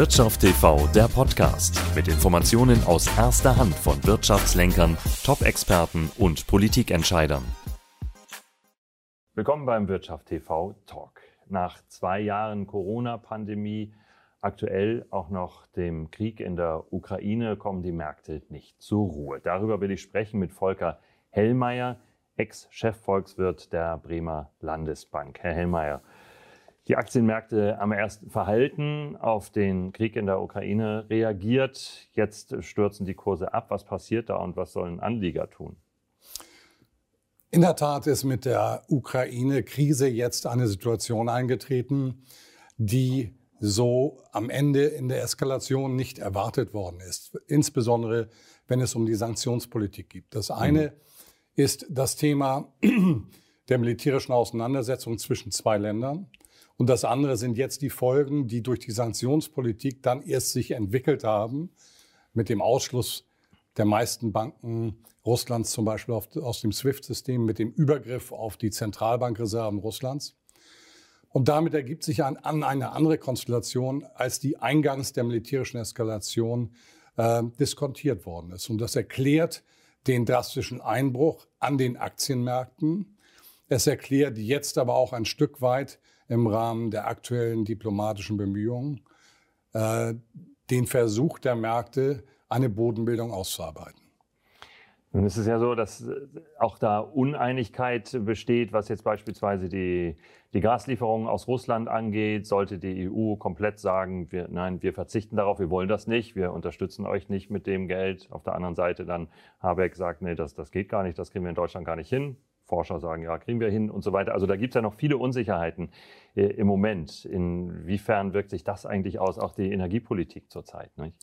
Wirtschaft TV, der Podcast mit Informationen aus erster Hand von Wirtschaftslenkern, Top-Experten und Politikentscheidern. Willkommen beim Wirtschaft TV Talk. Nach zwei Jahren Corona-Pandemie, aktuell auch noch dem Krieg in der Ukraine, kommen die Märkte nicht zur Ruhe. Darüber will ich sprechen mit Volker Hellmeier, Ex-Chefvolkswirt der Bremer Landesbank. Herr Hellmeier, die Aktienmärkte haben erst verhalten auf den Krieg in der Ukraine reagiert. Jetzt stürzen die Kurse ab. Was passiert da und was sollen Anleger tun? In der Tat ist mit der Ukraine-Krise jetzt eine Situation eingetreten, die so am Ende in der Eskalation nicht erwartet worden ist. Insbesondere wenn es um die Sanktionspolitik geht. Das eine mhm. ist das Thema der militärischen Auseinandersetzung zwischen zwei Ländern. Und das andere sind jetzt die Folgen, die durch die Sanktionspolitik dann erst sich entwickelt haben, mit dem Ausschluss der meisten Banken Russlands zum Beispiel auf, aus dem SWIFT-System, mit dem Übergriff auf die Zentralbankreserven Russlands. Und damit ergibt sich ein, an eine andere Konstellation, als die eingangs der militärischen Eskalation äh, diskontiert worden ist. Und das erklärt den drastischen Einbruch an den Aktienmärkten. Es erklärt jetzt aber auch ein Stück weit im Rahmen der aktuellen diplomatischen Bemühungen äh, den Versuch der Märkte, eine Bodenbildung auszuarbeiten. Nun ist es ja so, dass äh, auch da Uneinigkeit besteht, was jetzt beispielsweise die, die Gaslieferungen aus Russland angeht. Sollte die EU komplett sagen, wir, nein, wir verzichten darauf, wir wollen das nicht, wir unterstützen euch nicht mit dem Geld. Auf der anderen Seite dann Habeck sagt, nee, das, das geht gar nicht, das kriegen wir in Deutschland gar nicht hin. Forscher sagen, ja, kriegen wir hin und so weiter. Also da gibt es ja noch viele Unsicherheiten äh, im Moment. Inwiefern wirkt sich das eigentlich aus, auch die Energiepolitik zurzeit? Nicht?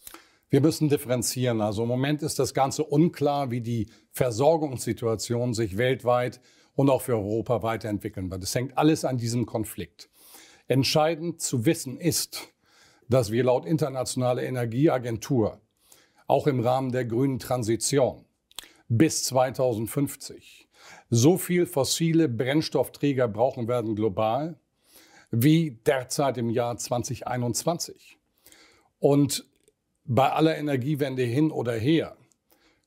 Wir müssen differenzieren. Also im Moment ist das Ganze unklar, wie die Versorgungssituation sich weltweit und auch für Europa weiterentwickeln wird. Es hängt alles an diesem Konflikt. Entscheidend zu wissen ist, dass wir laut Internationaler Energieagentur auch im Rahmen der grünen Transition bis 2050 so viel fossile Brennstoffträger brauchen werden global wie derzeit im Jahr 2021. Und bei aller Energiewende hin oder her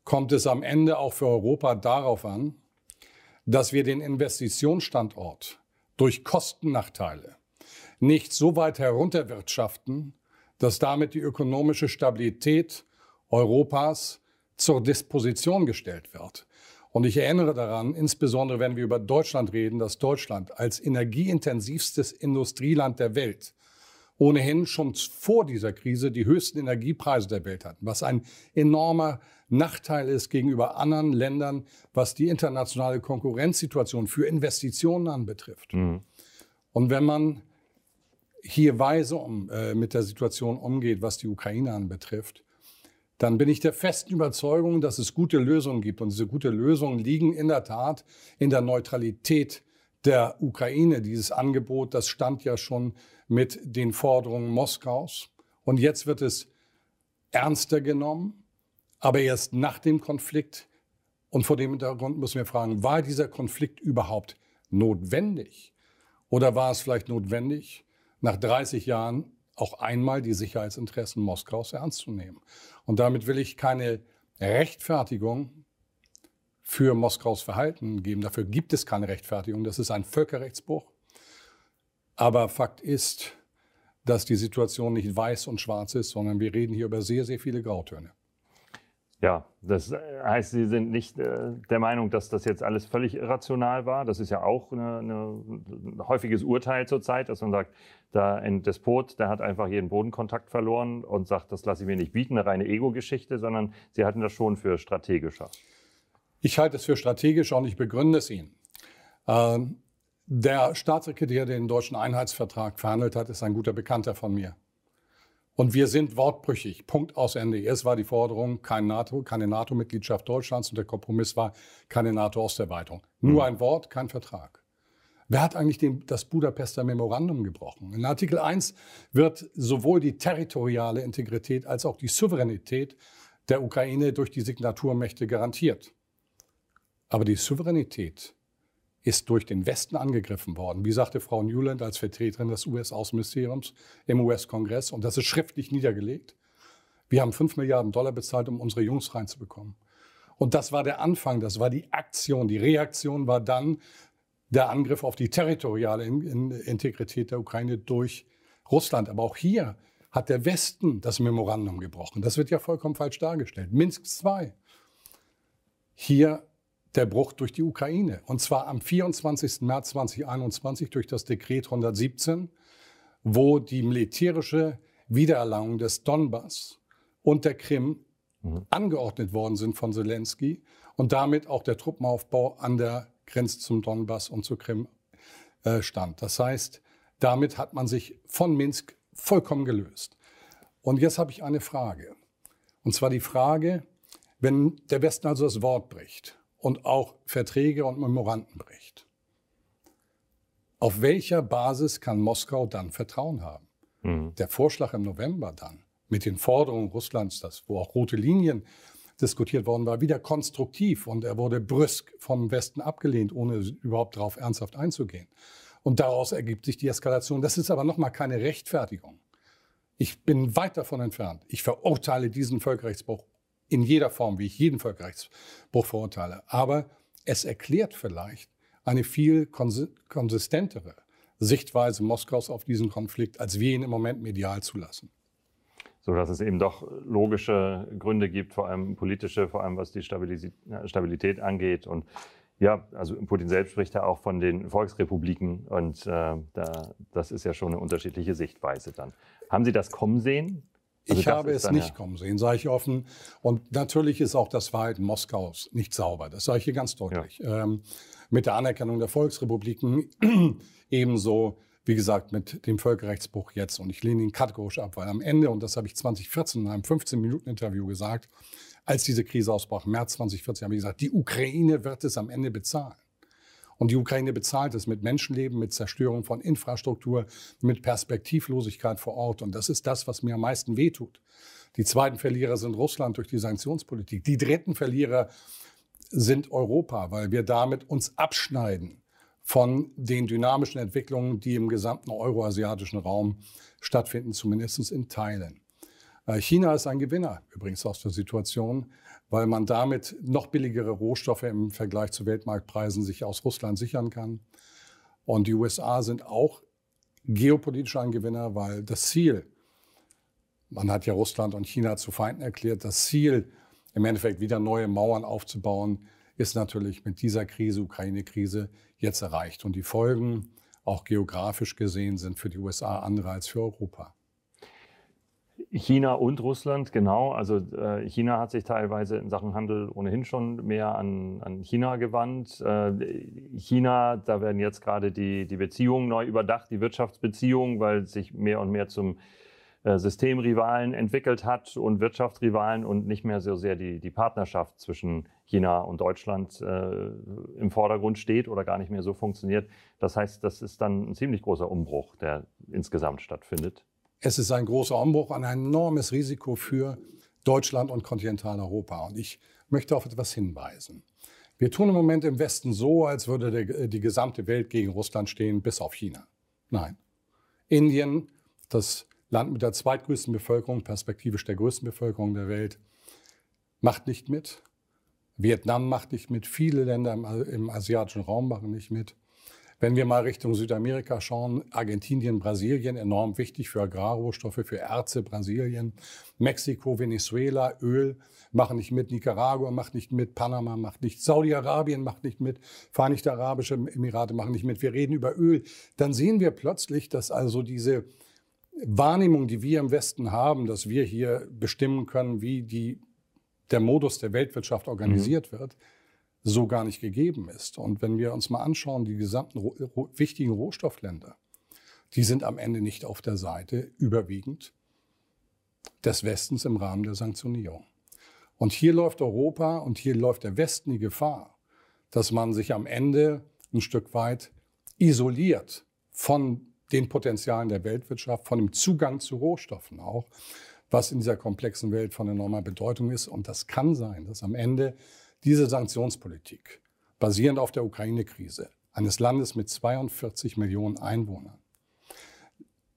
kommt es am Ende auch für Europa darauf an, dass wir den Investitionsstandort durch Kostennachteile nicht so weit herunterwirtschaften, dass damit die ökonomische Stabilität Europas zur Disposition gestellt wird. Und ich erinnere daran, insbesondere wenn wir über Deutschland reden, dass Deutschland als energieintensivstes Industrieland der Welt ohnehin schon vor dieser Krise die höchsten Energiepreise der Welt hatten, was ein enormer Nachteil ist gegenüber anderen Ländern, was die internationale Konkurrenzsituation für Investitionen anbetrifft. Mhm. Und wenn man hier weise um, äh, mit der Situation umgeht, was die Ukraine anbetrifft, dann bin ich der festen Überzeugung, dass es gute Lösungen gibt. Und diese gute Lösungen liegen in der Tat in der Neutralität der Ukraine. Dieses Angebot, das stand ja schon mit den Forderungen Moskaus. Und jetzt wird es ernster genommen, aber erst nach dem Konflikt. Und vor dem Hintergrund müssen wir fragen, war dieser Konflikt überhaupt notwendig? Oder war es vielleicht notwendig, nach 30 Jahren auch einmal die Sicherheitsinteressen Moskaus ernst zu nehmen. Und damit will ich keine Rechtfertigung für Moskaus Verhalten geben. Dafür gibt es keine Rechtfertigung. Das ist ein Völkerrechtsbruch. Aber Fakt ist, dass die Situation nicht weiß und schwarz ist, sondern wir reden hier über sehr, sehr viele Grautöne. Ja, das heißt, Sie sind nicht äh, der Meinung, dass das jetzt alles völlig irrational war. Das ist ja auch ein häufiges Urteil zurzeit, dass man sagt, da ein Despot, der hat einfach jeden Bodenkontakt verloren und sagt, das lasse ich mir nicht bieten, eine reine Ego-Geschichte, sondern Sie halten das schon für strategischer. Ich halte es für strategisch und ich begründe es Ihnen. Ähm, der Staatssekretär, der den deutschen Einheitsvertrag verhandelt hat, ist ein guter Bekannter von mir. Und wir sind wortbrüchig. Punkt aus Ende. Erst war die Forderung kein NATO, keine NATO-Mitgliedschaft Deutschlands und der Kompromiss war keine NATO-Osterweiterung. Nur mhm. ein Wort, kein Vertrag. Wer hat eigentlich den, das Budapester Memorandum gebrochen? In Artikel 1 wird sowohl die territoriale Integrität als auch die Souveränität der Ukraine durch die Signaturmächte garantiert. Aber die Souveränität ist durch den Westen angegriffen worden. Wie sagte Frau Newland als Vertreterin des US-Außenministeriums im US-Kongress, und das ist schriftlich niedergelegt, wir haben 5 Milliarden Dollar bezahlt, um unsere Jungs reinzubekommen. Und das war der Anfang, das war die Aktion. Die Reaktion war dann der Angriff auf die territoriale Integrität der Ukraine durch Russland. Aber auch hier hat der Westen das Memorandum gebrochen. Das wird ja vollkommen falsch dargestellt. Minsk II. Hier der Bruch durch die Ukraine. Und zwar am 24. März 2021 durch das Dekret 117, wo die militärische Wiedererlangung des Donbass und der Krim mhm. angeordnet worden sind von Zelensky und damit auch der Truppenaufbau an der Grenze zum Donbass und zur Krim äh, stand. Das heißt, damit hat man sich von Minsk vollkommen gelöst. Und jetzt habe ich eine Frage. Und zwar die Frage, wenn der Westen also das Wort bricht und auch Verträge und Memoranden bricht, auf welcher Basis kann Moskau dann Vertrauen haben? Mhm. Der Vorschlag im November dann mit den Forderungen Russlands, das, wo auch rote Linien diskutiert worden war, wieder konstruktiv und er wurde brüsk vom Westen abgelehnt, ohne überhaupt darauf ernsthaft einzugehen. Und daraus ergibt sich die Eskalation. Das ist aber nochmal keine Rechtfertigung. Ich bin weit davon entfernt. Ich verurteile diesen Völkerrechtsbruch in jeder Form, wie ich jeden Völkerrechtsbruch verurteile. Aber es erklärt vielleicht eine viel konsistentere Sichtweise Moskaus auf diesen Konflikt, als wir ihn im Moment medial zulassen so dass es eben doch logische Gründe gibt, vor allem politische, vor allem was die Stabilität angeht. Und ja, also Putin selbst spricht ja auch von den Volksrepubliken und äh, da, das ist ja schon eine unterschiedliche Sichtweise dann. Haben Sie das kommen sehen? Also ich habe es nicht ja kommen sehen, sage ich offen. Und natürlich ist auch das Verhalten Moskaus nicht sauber. Das sage ich hier ganz deutlich. Ja. Ähm, mit der Anerkennung der Volksrepubliken ebenso wie gesagt, mit dem Völkerrechtsbruch jetzt. Und ich lehne ihn kategorisch ab, weil am Ende, und das habe ich 2014 in einem 15-Minuten-Interview gesagt, als diese Krise ausbrach, März 2014, habe ich gesagt, die Ukraine wird es am Ende bezahlen. Und die Ukraine bezahlt es mit Menschenleben, mit Zerstörung von Infrastruktur, mit Perspektivlosigkeit vor Ort. Und das ist das, was mir am meisten wehtut. Die zweiten Verlierer sind Russland durch die Sanktionspolitik. Die dritten Verlierer sind Europa, weil wir damit uns abschneiden von den dynamischen Entwicklungen, die im gesamten euroasiatischen Raum stattfinden, zumindest in Teilen. Äh, China ist ein Gewinner übrigens aus der Situation, weil man damit noch billigere Rohstoffe im Vergleich zu Weltmarktpreisen sich aus Russland sichern kann. Und die USA sind auch geopolitisch ein Gewinner, weil das Ziel, man hat ja Russland und China zu Feinden erklärt, das Ziel, im Endeffekt wieder neue Mauern aufzubauen, ist natürlich mit dieser Krise, Ukraine-Krise, jetzt erreicht. Und die Folgen, auch geografisch gesehen, sind für die USA andere als für Europa. China und Russland, genau. Also äh, China hat sich teilweise in Sachen Handel ohnehin schon mehr an, an China gewandt. Äh, China, da werden jetzt gerade die, die Beziehungen neu überdacht, die Wirtschaftsbeziehungen, weil sich mehr und mehr zum äh, Systemrivalen entwickelt hat und Wirtschaftsrivalen und nicht mehr so sehr die, die Partnerschaft zwischen China und Deutschland äh, im Vordergrund steht oder gar nicht mehr so funktioniert. Das heißt, das ist dann ein ziemlich großer Umbruch, der insgesamt stattfindet. Es ist ein großer Umbruch, ein enormes Risiko für Deutschland und Kontinentaleuropa. Und ich möchte auf etwas hinweisen. Wir tun im Moment im Westen so, als würde der, die gesamte Welt gegen Russland stehen, bis auf China. Nein. Indien, das Land mit der zweitgrößten Bevölkerung, perspektivisch der größten Bevölkerung der Welt, macht nicht mit. Vietnam macht nicht mit. Viele Länder im, im asiatischen Raum machen nicht mit. Wenn wir mal Richtung Südamerika schauen, Argentinien, Brasilien, enorm wichtig für Agrarrohstoffe, für Erze, Brasilien, Mexiko, Venezuela, Öl machen nicht mit, Nicaragua macht nicht mit, Panama macht nicht, Saudi-Arabien macht nicht mit, Vereinigte Arabische Emirate machen nicht mit. Wir reden über Öl. Dann sehen wir plötzlich, dass also diese Wahrnehmung, die wir im Westen haben, dass wir hier bestimmen können, wie die, der Modus der Weltwirtschaft organisiert mhm. wird, so gar nicht gegeben ist. Und wenn wir uns mal anschauen, die gesamten ro wichtigen Rohstoffländer, die sind am Ende nicht auf der Seite überwiegend des Westens im Rahmen der Sanktionierung. Und hier läuft Europa und hier läuft der Westen die Gefahr, dass man sich am Ende ein Stück weit isoliert von den Potenzialen der Weltwirtschaft, von dem Zugang zu Rohstoffen auch, was in dieser komplexen Welt von enormer Bedeutung ist. Und das kann sein, dass am Ende diese Sanktionspolitik, basierend auf der Ukraine-Krise, eines Landes mit 42 Millionen Einwohnern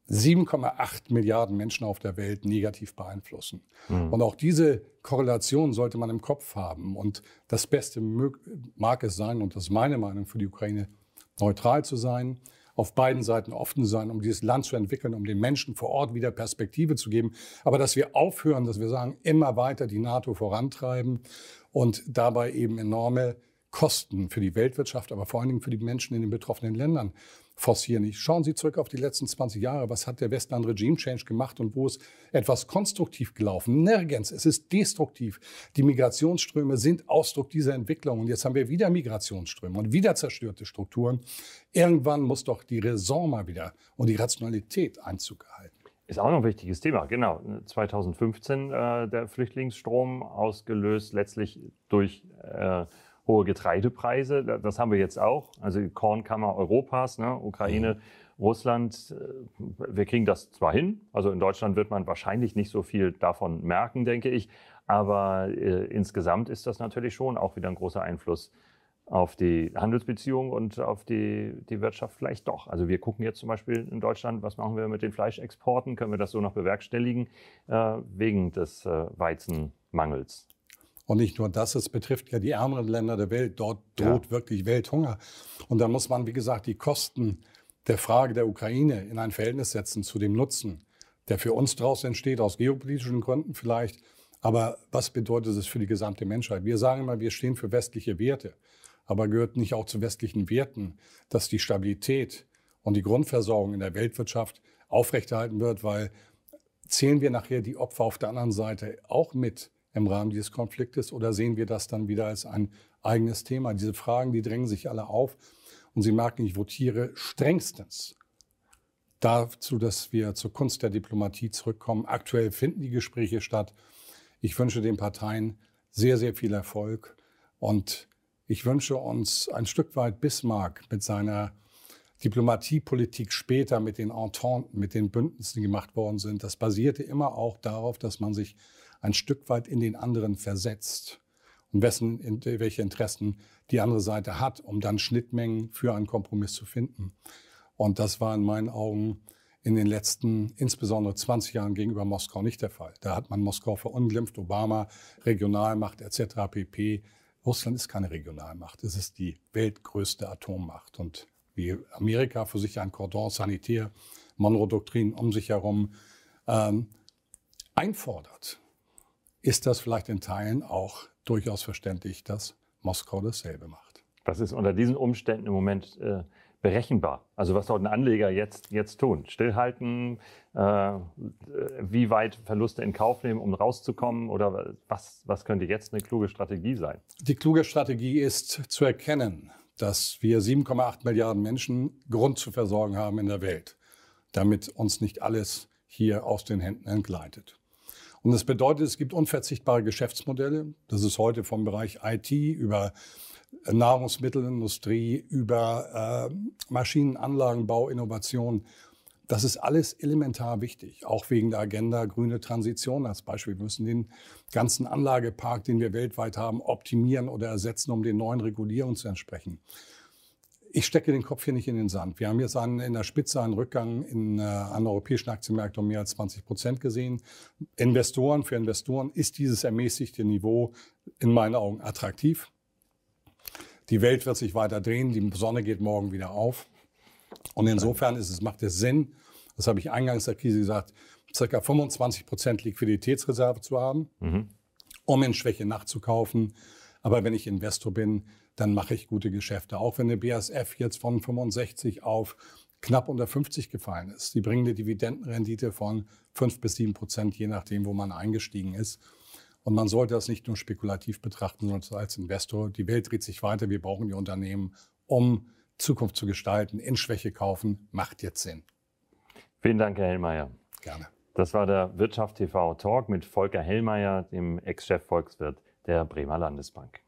7,8 Milliarden Menschen auf der Welt negativ beeinflussen. Mhm. Und auch diese Korrelation sollte man im Kopf haben. Und das Beste mag es sein, und das ist meine Meinung für die Ukraine, neutral zu sein, auf beiden Seiten offen sein, um dieses Land zu entwickeln, um den Menschen vor Ort wieder Perspektive zu geben. Aber dass wir aufhören, dass wir sagen, immer weiter die NATO vorantreiben und dabei eben enorme Kosten für die Weltwirtschaft, aber vor allen Dingen für die Menschen in den betroffenen Ländern forcieren. Schauen Sie zurück auf die letzten 20 Jahre. Was hat der Westen an Regime Change gemacht und wo ist etwas konstruktiv gelaufen? Nirgends. Es ist destruktiv. Die Migrationsströme sind Ausdruck dieser Entwicklung. Und jetzt haben wir wieder Migrationsströme und wieder zerstörte Strukturen. Irgendwann muss doch die Raison mal wieder und die Rationalität Einzug erhalten. Ist auch noch ein wichtiges Thema, genau. 2015 äh, der Flüchtlingsstrom ausgelöst letztlich durch äh, hohe Getreidepreise. Das haben wir jetzt auch. Also die Kornkammer Europas, ne? Ukraine, mhm. Russland. Äh, wir kriegen das zwar hin. Also in Deutschland wird man wahrscheinlich nicht so viel davon merken, denke ich. Aber äh, insgesamt ist das natürlich schon auch wieder ein großer Einfluss auf die Handelsbeziehungen und auf die, die Wirtschaft vielleicht doch. Also wir gucken jetzt zum Beispiel in Deutschland, was machen wir mit den Fleischexporten? Können wir das so noch bewerkstelligen äh, wegen des äh, Weizenmangels? Und nicht nur das, es betrifft ja die ärmeren Länder der Welt. Dort droht ja. wirklich Welthunger. Und da muss man, wie gesagt, die Kosten der Frage der Ukraine in ein Verhältnis setzen zu dem Nutzen, der für uns daraus entsteht, aus geopolitischen Gründen vielleicht. Aber was bedeutet es für die gesamte Menschheit? Wir sagen immer, wir stehen für westliche Werte. Aber gehört nicht auch zu westlichen Werten, dass die Stabilität und die Grundversorgung in der Weltwirtschaft aufrechterhalten wird, weil zählen wir nachher die Opfer auf der anderen Seite auch mit im Rahmen dieses Konfliktes oder sehen wir das dann wieder als ein eigenes Thema? Diese Fragen, die drängen sich alle auf und Sie merken, ich votiere strengstens dazu, dass wir zur Kunst der Diplomatie zurückkommen. Aktuell finden die Gespräche statt. Ich wünsche den Parteien sehr, sehr viel Erfolg und ich wünsche uns ein Stück weit Bismarck mit seiner Diplomatiepolitik später mit den Ententen, mit den Bündnissen, die gemacht worden sind. Das basierte immer auch darauf, dass man sich ein Stück weit in den anderen versetzt und wessen, in, welche Interessen die andere Seite hat, um dann Schnittmengen für einen Kompromiss zu finden. Und das war in meinen Augen in den letzten, insbesondere 20 Jahren gegenüber Moskau nicht der Fall. Da hat man Moskau verunglimpft, Obama, Regionalmacht etc. pp. Russland ist keine Regionalmacht, es ist die weltgrößte Atommacht. Und wie Amerika für sich ein Cordon sanitär, Monroe-Doktrin um sich herum ähm, einfordert, ist das vielleicht in Teilen auch durchaus verständlich, dass Moskau dasselbe macht. Was ist unter diesen Umständen im Moment äh, berechenbar? Also was sollten Anleger jetzt, jetzt tun? Stillhalten? Äh, wie weit Verluste in Kauf nehmen, um rauszukommen? Oder was, was könnte jetzt eine kluge Strategie sein? Die kluge Strategie ist zu erkennen, dass wir 7,8 Milliarden Menschen Grund zu versorgen haben in der Welt, damit uns nicht alles hier aus den Händen entgleitet. Und das bedeutet, es gibt unverzichtbare Geschäftsmodelle. Das ist heute vom Bereich IT über Nahrungsmittelindustrie, über äh, Maschinenanlagenbau, Innovation. Das ist alles elementar wichtig, auch wegen der Agenda grüne Transition als Beispiel. Wir müssen den ganzen Anlagepark, den wir weltweit haben, optimieren oder ersetzen, um den neuen Regulierungen zu entsprechen ich stecke den Kopf hier nicht in den Sand. Wir haben jetzt einen, in der Spitze einen Rückgang in, äh, an europäischen Aktienmärkten um mehr als 20 Prozent gesehen. Investoren, für Investoren ist dieses ermäßigte Niveau in meinen Augen attraktiv. Die Welt wird sich weiter drehen, die Sonne geht morgen wieder auf. Und insofern ist es, macht es Sinn, das habe ich eingangs der Krise gesagt, circa 25 Prozent Liquiditätsreserve zu haben, mhm. um in Schwäche nachzukaufen. Aber wenn ich Investor bin, dann mache ich gute Geschäfte. Auch wenn der BASF jetzt von 65 auf knapp unter 50 gefallen ist. Die bringen eine Dividendenrendite von 5 bis 7 Prozent, je nachdem, wo man eingestiegen ist. Und man sollte das nicht nur spekulativ betrachten, sondern als Investor. Die Welt dreht sich weiter. Wir brauchen die Unternehmen, um Zukunft zu gestalten. In Schwäche kaufen macht jetzt Sinn. Vielen Dank, Herr Hellmeier. Gerne. Das war der Wirtschaft TV Talk mit Volker Hellmeier, dem Ex-Chef Volkswirt der Bremer Landesbank.